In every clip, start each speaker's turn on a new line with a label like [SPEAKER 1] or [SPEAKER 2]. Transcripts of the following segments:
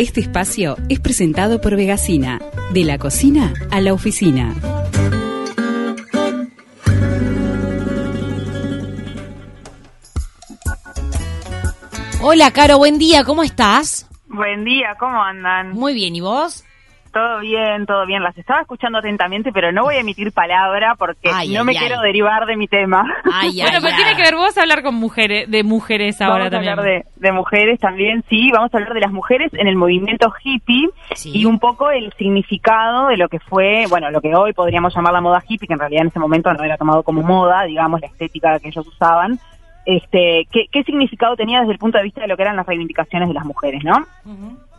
[SPEAKER 1] Este espacio es presentado por Vegasina, de la cocina a la oficina.
[SPEAKER 2] Hola, Caro, buen día, ¿cómo estás?
[SPEAKER 3] Buen día, ¿cómo andan?
[SPEAKER 2] Muy bien, ¿y vos?
[SPEAKER 3] Todo bien, todo bien. Las estaba escuchando atentamente, pero no voy a emitir palabra porque
[SPEAKER 2] Ay,
[SPEAKER 3] no
[SPEAKER 2] ay,
[SPEAKER 3] me
[SPEAKER 2] ay.
[SPEAKER 3] quiero derivar de mi tema.
[SPEAKER 2] Ay,
[SPEAKER 4] Bueno,
[SPEAKER 2] ay,
[SPEAKER 4] pero tiene que ver vos hablar con mujeres, de mujeres ahora
[SPEAKER 3] vamos
[SPEAKER 4] también.
[SPEAKER 3] a hablar de, de mujeres también, sí. Vamos a hablar de las mujeres en el movimiento hippie
[SPEAKER 2] Sí.
[SPEAKER 3] y un poco el significado de lo que fue, bueno, lo que hoy podríamos llamar la moda hippie, que en realidad en ese momento no era tomado como moda, digamos, la estética que ellos usaban. Este, ¿qué, ¿Qué significado tenía desde el punto de vista de lo que eran las reivindicaciones de las mujeres, no?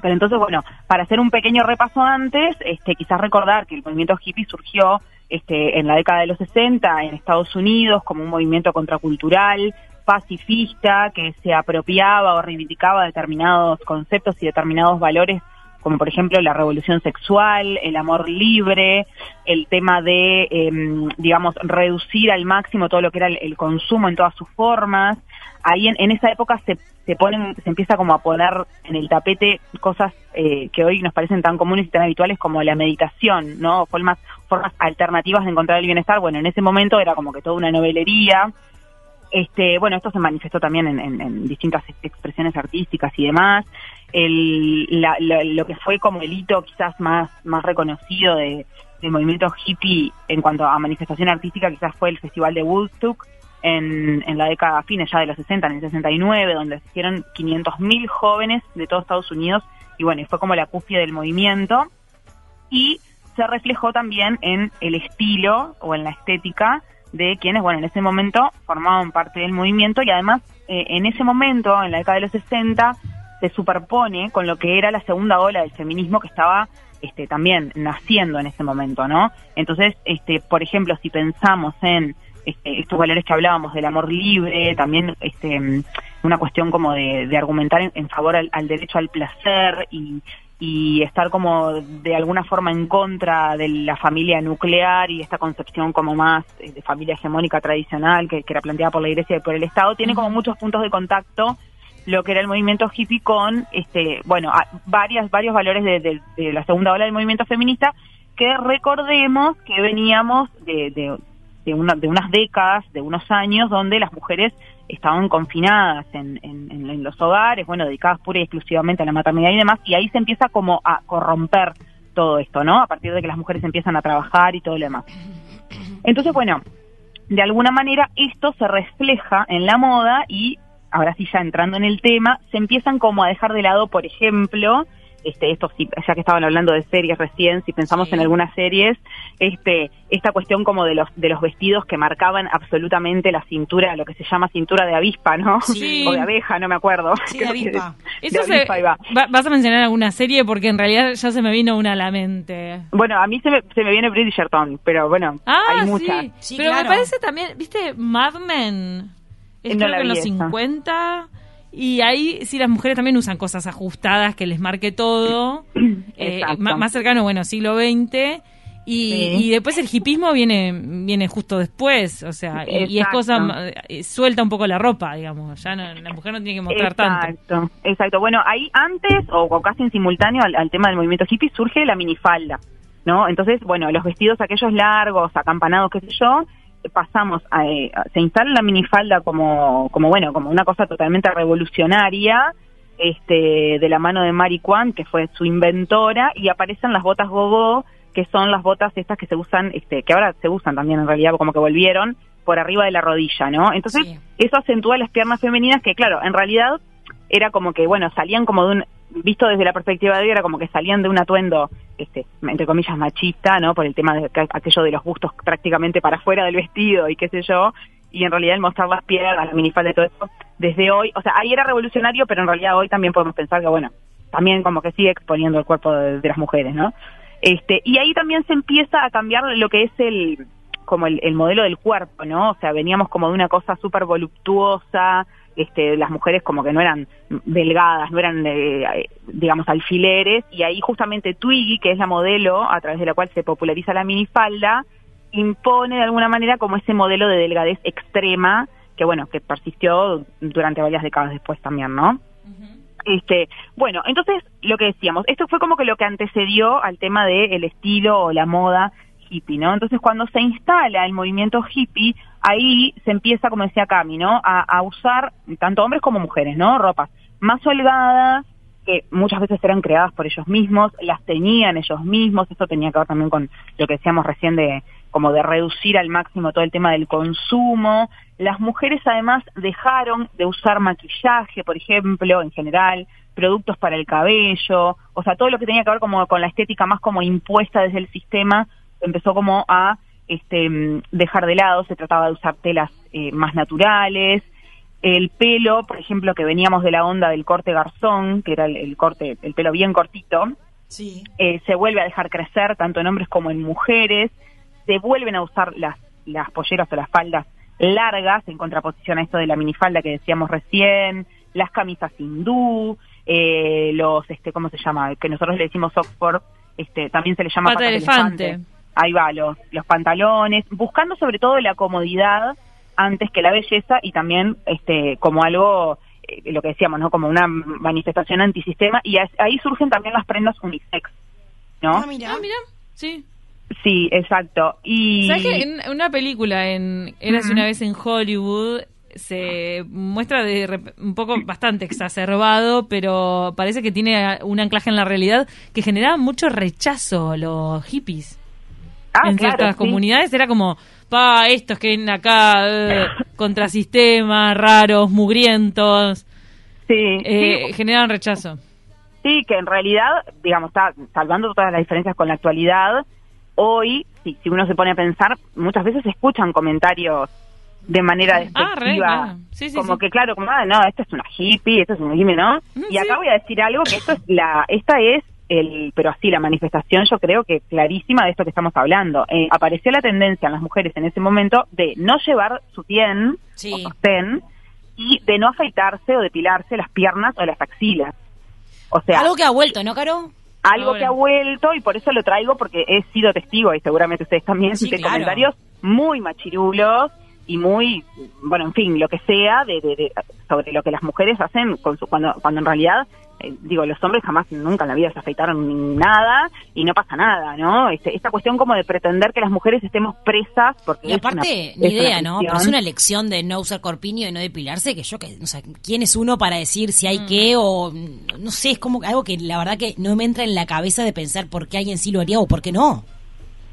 [SPEAKER 3] Pero entonces, bueno, para hacer un pequeño repaso antes, este, quizás recordar que el movimiento hippie surgió este, en la década de los 60 en Estados Unidos como un movimiento contracultural, pacifista, que se apropiaba o reivindicaba determinados conceptos y determinados valores como por ejemplo la revolución sexual, el amor libre, el tema de, em, digamos, reducir al máximo todo lo que era el, el consumo en todas sus formas. Ahí en, en esa época se, se ponen, se empieza como a poner en el tapete cosas eh, que hoy nos parecen tan comunes y tan habituales como la meditación, ¿no? Formas, formas alternativas de encontrar el bienestar. Bueno, en ese momento era como que toda una novelería. Este, bueno, esto se manifestó también en, distintas ex- expresiones artísticas y demás. El, la- la- lo que fue como el hito quizás más, más reconocido de, del movimiento hippie en cuanto a manifestación artística quizás fue el Festival de Woodstock en, en la década fines ya de los 60, en el 69, donde asistieron 500.000 jóvenes de todo Estados Unidos y bueno, fue como la cúspide del movimiento y se reflejó también en el estilo o en la estética de quienes, bueno, en ese momento formaban parte del movimiento y además eh, en ese momento, en la década de los 60, se superpone con lo que era la segunda ola del feminismo que estaba este, también naciendo en ese momento, ¿no? Entonces, este, por ejemplo, si pensamos en este, estos valores que hablábamos del amor libre, también este, una cuestión como de, de argumentar en, en favor al, al derecho al placer y, y estar como de alguna forma en contra de la familia nuclear y esta concepción como más eh, de familia hegemónica tradicional que, que era planteada por la Iglesia y por el Estado, tiene como muchos puntos de contacto lo que era el movimiento hippie con, este, bueno, a- varias, varios valores de, de- de la segunda ola del movimiento feminista que recordemos que veníamos de, de, de, una- de unas décadas, de unos años donde las mujeres estaban confinadas en, en- en- los hogares, bueno, dedicadas pura y exclusivamente a la maternidad y demás, y ahí se empieza como a corromper todo esto, ¿no? A partir de que las mujeres empiezan a trabajar y todo lo demás. Entonces, bueno, de alguna manera esto se refleja en la moda y ahora sí ya entrando en el tema, se empiezan como a dejar de lado, por ejemplo, este, esto sí, ya que estaban hablando de series recién, si pensamos
[SPEAKER 2] Sí.
[SPEAKER 3] en algunas series, este, esta cuestión como de los de los vestidos que marcaban absolutamente la cintura, lo que se llama cintura de avispa, ¿no?
[SPEAKER 2] Sí.
[SPEAKER 3] O de abeja, no me acuerdo.
[SPEAKER 2] Sí, de
[SPEAKER 3] Creo que
[SPEAKER 2] avispa.
[SPEAKER 3] de
[SPEAKER 4] Eso se-
[SPEAKER 3] avispa, ahí va.
[SPEAKER 4] va- vas a mencionar alguna serie porque en realidad ya se me vino una a la mente.
[SPEAKER 3] Bueno, a mí se me, se me viene Bridgerton, pero bueno,
[SPEAKER 4] Ah,
[SPEAKER 3] hay
[SPEAKER 4] sí.
[SPEAKER 3] muchas.
[SPEAKER 2] Sí,
[SPEAKER 4] Pero
[SPEAKER 2] claro.
[SPEAKER 4] me parece también, ¿viste? Mad Men. Es
[SPEAKER 3] no
[SPEAKER 4] creo
[SPEAKER 3] la
[SPEAKER 4] que en los
[SPEAKER 3] esa.
[SPEAKER 4] 50. Y ahí sí las mujeres también usan cosas ajustadas que les marque todo. Eh, más cercano, bueno, siglo XX. Y,
[SPEAKER 3] Sí.
[SPEAKER 4] y después el hipismo viene viene justo después, o sea, y, y es cosa, eh, suelta un poco la ropa, digamos, ya no- la mujer no tiene que mostrar tanto.
[SPEAKER 3] Exacto, exacto. Bueno, ahí antes o, casi en simultáneo al, al tema del movimiento hippie surge la minifalda, ¿no? Entonces, bueno, los vestidos aquellos largos, acampanados, qué sé yo, pasamos a, eh, a- se instala la minifalda como, como bueno, como una cosa totalmente revolucionaria, este, de la mano de Mary Kwan, que fue su inventora, y aparecen las botas gogo, que son las botas estas que se usan, este, que ahora se usan también en realidad, como que volvieron por arriba de la rodilla, ¿no? Entonces,
[SPEAKER 2] Sí.
[SPEAKER 3] eso acentúa las piernas femeninas que, claro, en realidad era como que, bueno, salían como de un, visto desde la perspectiva de era como que salían de un atuendo, este, entre comillas, machista, ¿no? Por el tema de que- aquello de los bustos prácticamente para afuera del vestido y qué sé yo, y en realidad el mostrar las piernas, la minifalda y todo eso, desde hoy, o sea, ahí era revolucionario, pero en realidad hoy también podemos pensar que, bueno, también como que sigue exponiendo el cuerpo de, de las mujeres, ¿no? Este, y ahí también se empieza a cambiar lo que es el, como el, el modelo del cuerpo, ¿no? O sea, veníamos como de una cosa súper voluptuosa, este, las mujeres como que no eran delgadas, no eran, eh, digamos, alfileres, y ahí justamente Twiggy, que es la modelo a través de la cual se populariza la minifalda, impone de alguna manera como ese modelo de delgadez extrema, que bueno, que persistió durante varias décadas después también, ¿no? Este, bueno, entonces lo que decíamos, esto fue como que lo que antecedió al tema del el estilo o la moda hippie, ¿no? Entonces cuando se instala el movimiento hippie, ahí se empieza, como decía Cami, ¿no? A, usar tanto hombres como mujeres, ¿no? Ropas más holgadas, que muchas veces eran creadas por ellos mismos, las tenían ellos mismos, esto tenía que ver también con lo que decíamos recién de como de reducir al máximo todo el tema del consumo. Las mujeres además dejaron de usar maquillaje, por ejemplo, en general, productos para el cabello, o sea, todo lo que tenía que ver como con la estética más como impuesta desde el sistema, empezó como a este, dejar de lado, se trataba de usar telas eh, más naturales, el pelo, por ejemplo, que veníamos de la onda del corte garzón, que era el, el corte, el pelo bien cortito,
[SPEAKER 2] Sí.
[SPEAKER 3] eh, se vuelve a dejar crecer tanto en hombres como en mujeres, se vuelven a usar las, las polleras o las faldas largas en contraposición a esto de la minifalda que decíamos recién, las camisas hindú, eh, los, este, ¿cómo se llama? Que nosotros le decimos Oxford, este, también se le llama
[SPEAKER 4] Pata de elefante.
[SPEAKER 3] Ahí va, los, los pantalones, buscando sobre todo la comodidad antes que la belleza y también este como algo eh, lo que decíamos, ¿no? Como una manifestación antisistema y ahí surgen también las prendas unisex, ¿no?
[SPEAKER 2] Ah, mira.
[SPEAKER 4] Ah, mira, sí.
[SPEAKER 3] Sí, exacto. Y
[SPEAKER 4] ¿Sabes que en una película, en Eras una vez en Hollywood, se muestra de un poco bastante exacerbado, pero parece que tiene un anclaje en la realidad que generaba mucho rechazo los hippies.
[SPEAKER 3] Ah,
[SPEAKER 4] en
[SPEAKER 3] claro,
[SPEAKER 4] ciertas
[SPEAKER 3] sí.
[SPEAKER 4] comunidades era como, pa, estos que vienen acá, eh, contrasistemas, raros, mugrientos,
[SPEAKER 3] Sí,
[SPEAKER 4] eh,
[SPEAKER 3] sí,
[SPEAKER 4] generan rechazo.
[SPEAKER 3] sí, que en realidad, digamos, está salvando todas las diferencias con la actualidad, hoy, si, si uno se pone a pensar, muchas veces se escuchan comentarios de manera
[SPEAKER 4] Ah,
[SPEAKER 3] despectiva,
[SPEAKER 4] re, claro. Sí, sí,
[SPEAKER 3] como
[SPEAKER 4] sí.
[SPEAKER 3] que claro, como, ah, no, esto es una hippie, esto es un hippie, ¿no?
[SPEAKER 4] Mm,
[SPEAKER 3] y acá voy a decir algo que esto es la, esta es el, pero así la manifestación, yo creo que clarísima de esto que estamos hablando. Eh, apareció la tendencia en las mujeres en ese momento de no llevar su tien
[SPEAKER 2] Sí.
[SPEAKER 3] o sostén y de no afeitarse o depilarse las piernas o las axilas. O sea,
[SPEAKER 2] Algo que ha vuelto, ¿no, Caro?
[SPEAKER 3] algo
[SPEAKER 4] Ahora.
[SPEAKER 3] que ha vuelto y por eso lo traigo porque he sido testigo y seguramente ustedes también
[SPEAKER 2] Sí,
[SPEAKER 3] de
[SPEAKER 2] claro.
[SPEAKER 3] comentarios muy machirulos y muy bueno en fin lo que sea de, de- de- sobre lo que las mujeres hacen con su, cuando cuando en realidad eh, digo los hombres jamás nunca en la vida se afeitaron ni nada y no pasa nada no este, esta cuestión como de pretender que las mujeres estemos presas porque
[SPEAKER 2] Y
[SPEAKER 3] es
[SPEAKER 2] aparte,
[SPEAKER 3] una-
[SPEAKER 2] ni
[SPEAKER 3] es una
[SPEAKER 2] idea, ¿no? Pero es una lección de no usar corpiño y no depilarse, que yo, que, o sea, ¿quién es uno para decir si hay qué o, mm, no sé, es como algo que la verdad que no me entra en la cabeza de pensar por qué alguien sí lo haría o por qué no.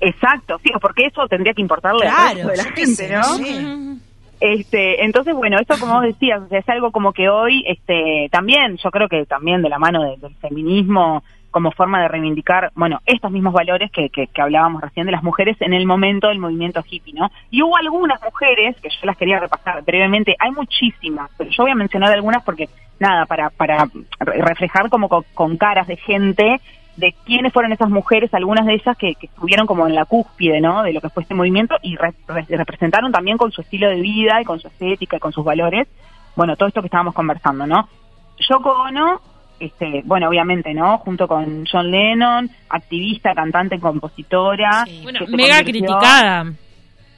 [SPEAKER 3] Exacto sí porque eso tendría que importarle
[SPEAKER 2] Claro,
[SPEAKER 3] de la gente no
[SPEAKER 2] sé.
[SPEAKER 3] Este, entonces, bueno, eso como vos decías, o sea, es algo como que hoy, este, también, yo creo que también de la mano de- del feminismo, como forma de reivindicar, bueno, estos mismos valores que, que, que hablábamos recién de las mujeres en el momento del movimiento hippie, ¿no? Y hubo algunas mujeres, que yo las quería repasar brevemente, hay muchísimas, pero yo voy a mencionar algunas porque, nada, para, para re- reflejar como con, con caras de gente de quiénes fueron esas mujeres, algunas de ellas que, que estuvieron como en la cúspide, ¿no? De lo que fue este movimiento y re- re- representaron también con su estilo de vida y con su estética y con sus valores, bueno, todo esto que estábamos conversando, ¿no? Yoko Ono, este, bueno, obviamente, ¿no? Junto con John Lennon, activista, cantante, compositora.
[SPEAKER 2] Sí.
[SPEAKER 4] Bueno, mega criticada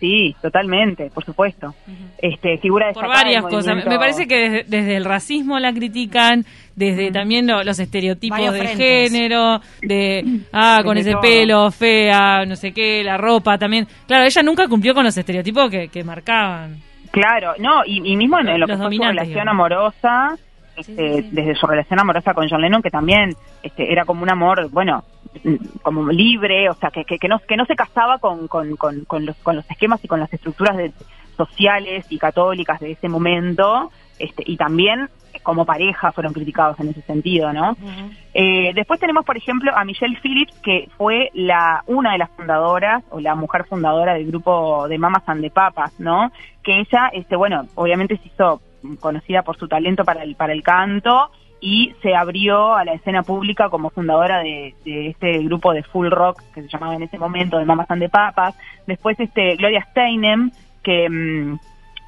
[SPEAKER 3] Sí, totalmente, por supuesto. Este, figura
[SPEAKER 4] por varias cosas. Me parece que desde, desde el racismo la critican, desde también lo- los estereotipos
[SPEAKER 2] Varios
[SPEAKER 4] de
[SPEAKER 2] frentes.
[SPEAKER 4] género, de, ah, con
[SPEAKER 3] Desde
[SPEAKER 4] ese
[SPEAKER 3] todo.
[SPEAKER 4] pelo, fea, no sé qué, la ropa también. Claro, ella nunca cumplió con los estereotipos que, que marcaban.
[SPEAKER 3] Claro, no, y, y mismo en lo
[SPEAKER 4] Los
[SPEAKER 3] que fue su relación
[SPEAKER 4] digamos.
[SPEAKER 3] amorosa, este,
[SPEAKER 4] sí, sí.
[SPEAKER 3] desde su relación amorosa con John Lennon, que también este, era como un amor, bueno, como libre, o sea, que, que, que no, que no se casaba con, con, con, con los, con los esquemas y con las estructuras de- sociales y católicas de ese momento, este, y también como pareja fueron criticados en ese sentido, ¿no? Eh, después tenemos, por ejemplo, a Michelle Phillips, que fue la una de las fundadoras o la mujer fundadora del grupo de Mamas and the Papas, ¿no? Que ella, este, bueno, obviamente se hizo conocida por su talento para el para el canto y se abrió a la escena pública como fundadora de, de este grupo de full rock que se llamaba en ese momento de Mamas and the Papas. Después, este, Gloria Steinem, que mm,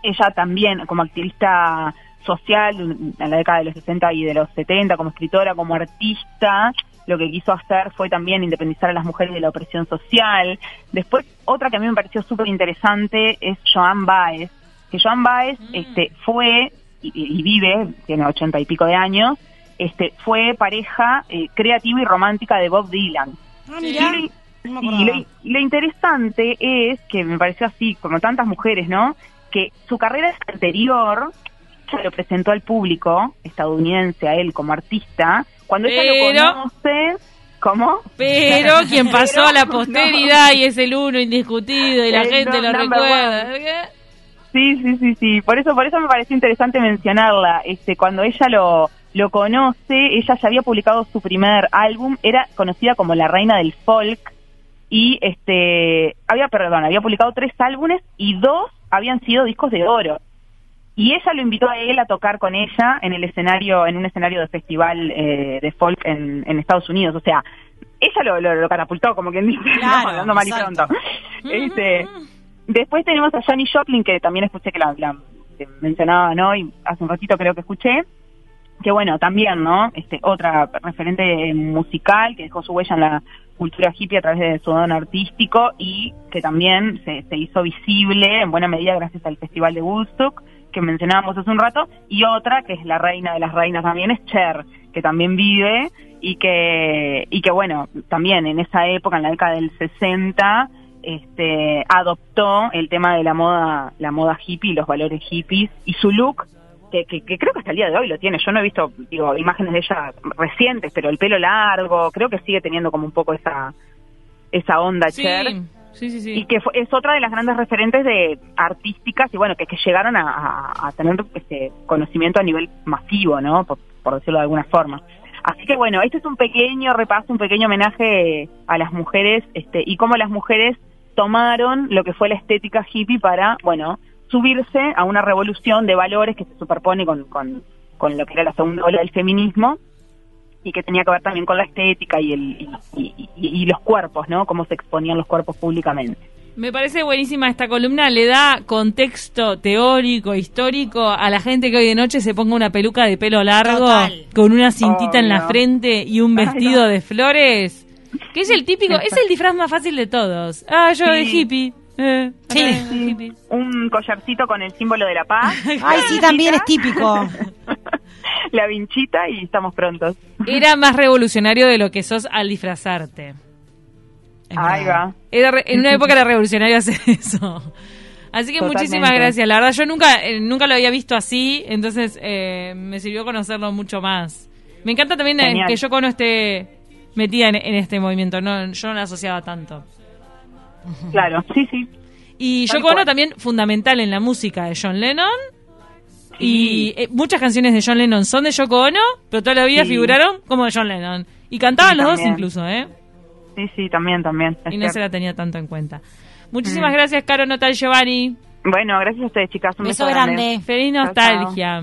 [SPEAKER 3] ella también como activista social en la década de los 60 y de los 70, como escritora, como artista, lo que quiso hacer fue también independizar a las mujeres de la opresión social. Después, otra que a mí me pareció súper interesante es Joan Baez, que Joan Baez
[SPEAKER 4] Mm.
[SPEAKER 3] este, fue y, y vive, tiene ochenta y pico de años, este, fue pareja eh, creativa y romántica de Bob Dylan.
[SPEAKER 2] Ah,
[SPEAKER 3] Y,
[SPEAKER 2] mirá.
[SPEAKER 3] lo-
[SPEAKER 2] No me
[SPEAKER 3] sí,
[SPEAKER 2] acordaba.
[SPEAKER 3] lo, y lo interesante es que me pareció así, como tantas mujeres, ¿no? Que su carrera anterior se lo presentó al público estadounidense, a él como artista, cuando ella
[SPEAKER 4] Pero-
[SPEAKER 3] lo conoce, ¿cómo?
[SPEAKER 4] Pero quien pasó
[SPEAKER 3] Pero,
[SPEAKER 4] a la
[SPEAKER 3] no.
[SPEAKER 4] posteridad y es el uno indiscutido y la
[SPEAKER 3] El
[SPEAKER 4] gente lo recuerda.
[SPEAKER 3] Sí, sí, sí, sí. Por eso, por eso me pareció interesante mencionarla. Este, cuando ella lo, lo conoce, ella ya había publicado su primer álbum, era conocida como la reina del folk y este, había, perdón, había publicado tres álbumes y dos habían sido discos de oro. Y ella lo invitó a él a tocar con ella en el escenario, en un escenario de festival eh, de folk en, en Estados Unidos. O sea, ella lo, lo, lo catapultó, como quien dice, ¿no?
[SPEAKER 2] Claro,
[SPEAKER 3] hablando mal y pronto. Este, Después tenemos a Johnny Joplin, que también escuché que la, mencionaba, ¿no? Y hace un ratito creo que escuché. Que bueno, también, ¿no? Este, otra referente musical que dejó su huella en la cultura hippie a través de su don artístico y que también se, se hizo visible en buena medida gracias al Festival de Woodstock que mencionábamos hace un rato. Y otra, que es la reina de las reinas también, es Cher, que también vive y que, y que bueno, también en esa época, en la década del 60, este, adoptó el tema de la moda, la moda hippie, los valores hippies y su look, que, que, que creo que hasta el día de hoy lo tiene. Yo no he visto, digo, imágenes de ella recientes, pero el pelo largo, creo que sigue teniendo como un poco esa, esa onda
[SPEAKER 4] Sí,
[SPEAKER 3] Cher.
[SPEAKER 4] sí, sí, sí.
[SPEAKER 3] Y que fue- es otra de las grandes referentes de artísticas y bueno, que, que llegaron a, a- a tener este conocimiento a nivel masivo, ¿no? Por, por decirlo de alguna forma. Así que bueno, este es un pequeño repaso, un pequeño homenaje a las mujeres este, y cómo las mujeres tomaron lo que fue la estética hippie para, bueno, subirse a una revolución de valores que se superpone con, con, con lo que era la segunda ola del feminismo y que tenía que ver también con la estética y, el, y, y- y- y los cuerpos, ¿no? Cómo se exponían los cuerpos públicamente.
[SPEAKER 4] Me parece buenísima esta columna, le da contexto teórico, histórico a la gente que hoy de noche se ponga una peluca de pelo largo
[SPEAKER 2] Total.
[SPEAKER 4] con una cintita en la frente y un
[SPEAKER 3] Ay,
[SPEAKER 4] vestido
[SPEAKER 3] no.
[SPEAKER 4] de flores, que es el típico, es el disfraz más fácil de todos. Ah, yo de
[SPEAKER 3] Sí.
[SPEAKER 4] hippie. Eh,
[SPEAKER 2] Sí.
[SPEAKER 4] de hippie.
[SPEAKER 3] un collarcito con el símbolo de la paz,
[SPEAKER 2] Ay, sí, también es típico.
[SPEAKER 3] la vinchita y estamos prontos.
[SPEAKER 4] Era más revolucionario de lo que sos al disfrazarte.
[SPEAKER 3] Ahí va.
[SPEAKER 4] Era re- en una época era revolucionario hacer eso. Así que
[SPEAKER 3] Totalmente.
[SPEAKER 4] muchísimas gracias. La verdad, yo nunca, eh, nunca lo había visto así, entonces eh, me sirvió conocerlo mucho más. Me encanta también eh,
[SPEAKER 3] Genial.
[SPEAKER 4] que Yoko no esté metida en, en este movimiento. No, yo no la asociaba tanto.
[SPEAKER 3] Claro, sí, sí.
[SPEAKER 4] Y Yoko Ono también fundamental en la música de John Lennon. Y eh, muchas canciones de John Lennon son de Yoko Ono, pero toda la vida
[SPEAKER 3] Sí.
[SPEAKER 4] figuraron como de John Lennon. Y cantaban
[SPEAKER 3] Sí,
[SPEAKER 4] los dos incluso, ¿eh?
[SPEAKER 3] Sí, sí, también, también.
[SPEAKER 4] Y no se la tenía tanto en cuenta. Muchísimas
[SPEAKER 3] Mm.
[SPEAKER 4] gracias, Caro Notal Giovanni.
[SPEAKER 3] Bueno, gracias a ustedes, chicas. Un
[SPEAKER 2] Beso
[SPEAKER 3] beso,
[SPEAKER 2] grande.
[SPEAKER 4] Feliz
[SPEAKER 3] Chao, chao.
[SPEAKER 4] nostalgia.